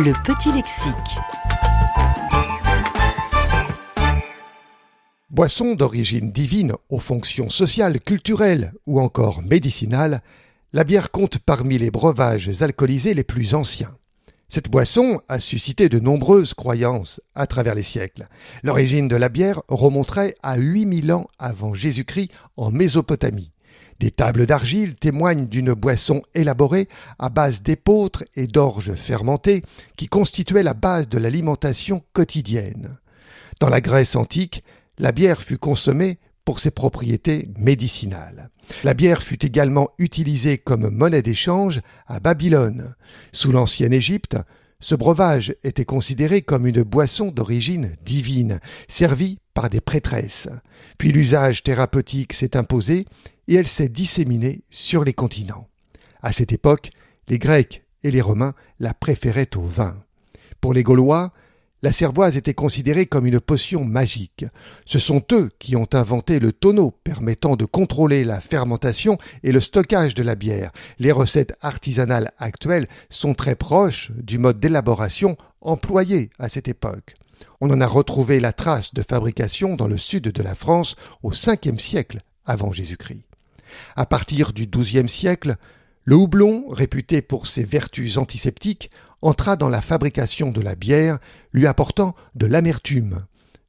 Le petit lexique. Boisson d'origine divine aux fonctions sociales, culturelles ou encore médicinales, la bière compte parmi les breuvages alcoolisés les plus anciens. Cette boisson a suscité de nombreuses croyances à travers les siècles. L'origine de la bière remonterait à 8000 ans avant Jésus-Christ en Mésopotamie. Des tables d'argile témoignent d'une boisson élaborée à base d'épeautres et d'orge fermentées qui constituait la base de l'alimentation quotidienne. Dans la Grèce antique, la bière fut consommée pour ses propriétés médicinales. La bière fut également utilisée comme monnaie d'échange à Babylone. Sous l'ancienne Égypte, ce breuvage était considéré comme une boisson d'origine divine, servie des prêtresses. Puis l'usage thérapeutique s'est imposé et elle s'est disséminée sur les continents. À cette époque, les Grecs et les Romains la préféraient au vin. Pour les Gaulois, la cervoise était considérée comme une potion magique. Ce sont eux qui ont inventé le tonneau permettant de contrôler la fermentation et le stockage de la bière. Les recettes artisanales actuelles sont très proches du mode d'élaboration employé à cette époque. On en a retrouvé la trace de fabrication dans le sud de la France au 5e siècle avant Jésus-Christ. À partir du XIIe siècle, le houblon, réputé pour ses vertus antiseptiques, entra dans la fabrication de la bière, lui apportant de l'amertume.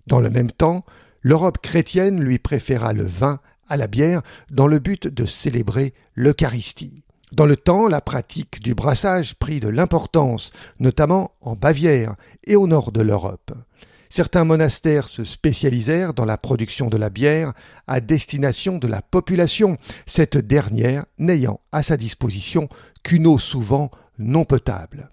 Dans le même temps, l'Europe chrétienne lui préféra le vin à la bière dans le but de célébrer l'Eucharistie. Dans le temps, la pratique du brassage prit de l'importance, notamment en Bavière et au nord de l'Europe. Certains monastères se spécialisèrent dans la production de la bière à destination de la population, cette dernière n'ayant à sa disposition qu'une eau souvent non potable.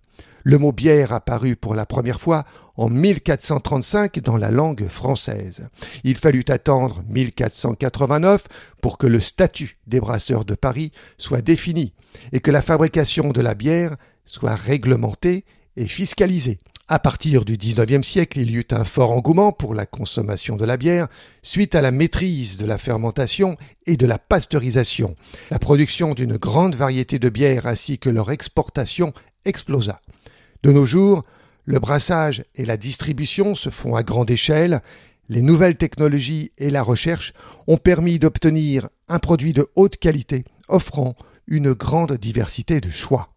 Le mot bière apparut pour la première fois en 1435 dans la langue française. Il fallut attendre 1489 pour que le statut des brasseurs de Paris soit défini et que la fabrication de la bière soit réglementée et fiscalisée. À partir du XIXe siècle, il y eut un fort engouement pour la consommation de la bière suite à la maîtrise de la fermentation et de la pasteurisation. La production d'une grande variété de bières ainsi que leur exportation explosa. De nos jours, le brassage et la distribution se font à grande échelle. Les nouvelles technologies et la recherche ont permis d'obtenir un produit de haute qualité offrant une grande diversité de choix.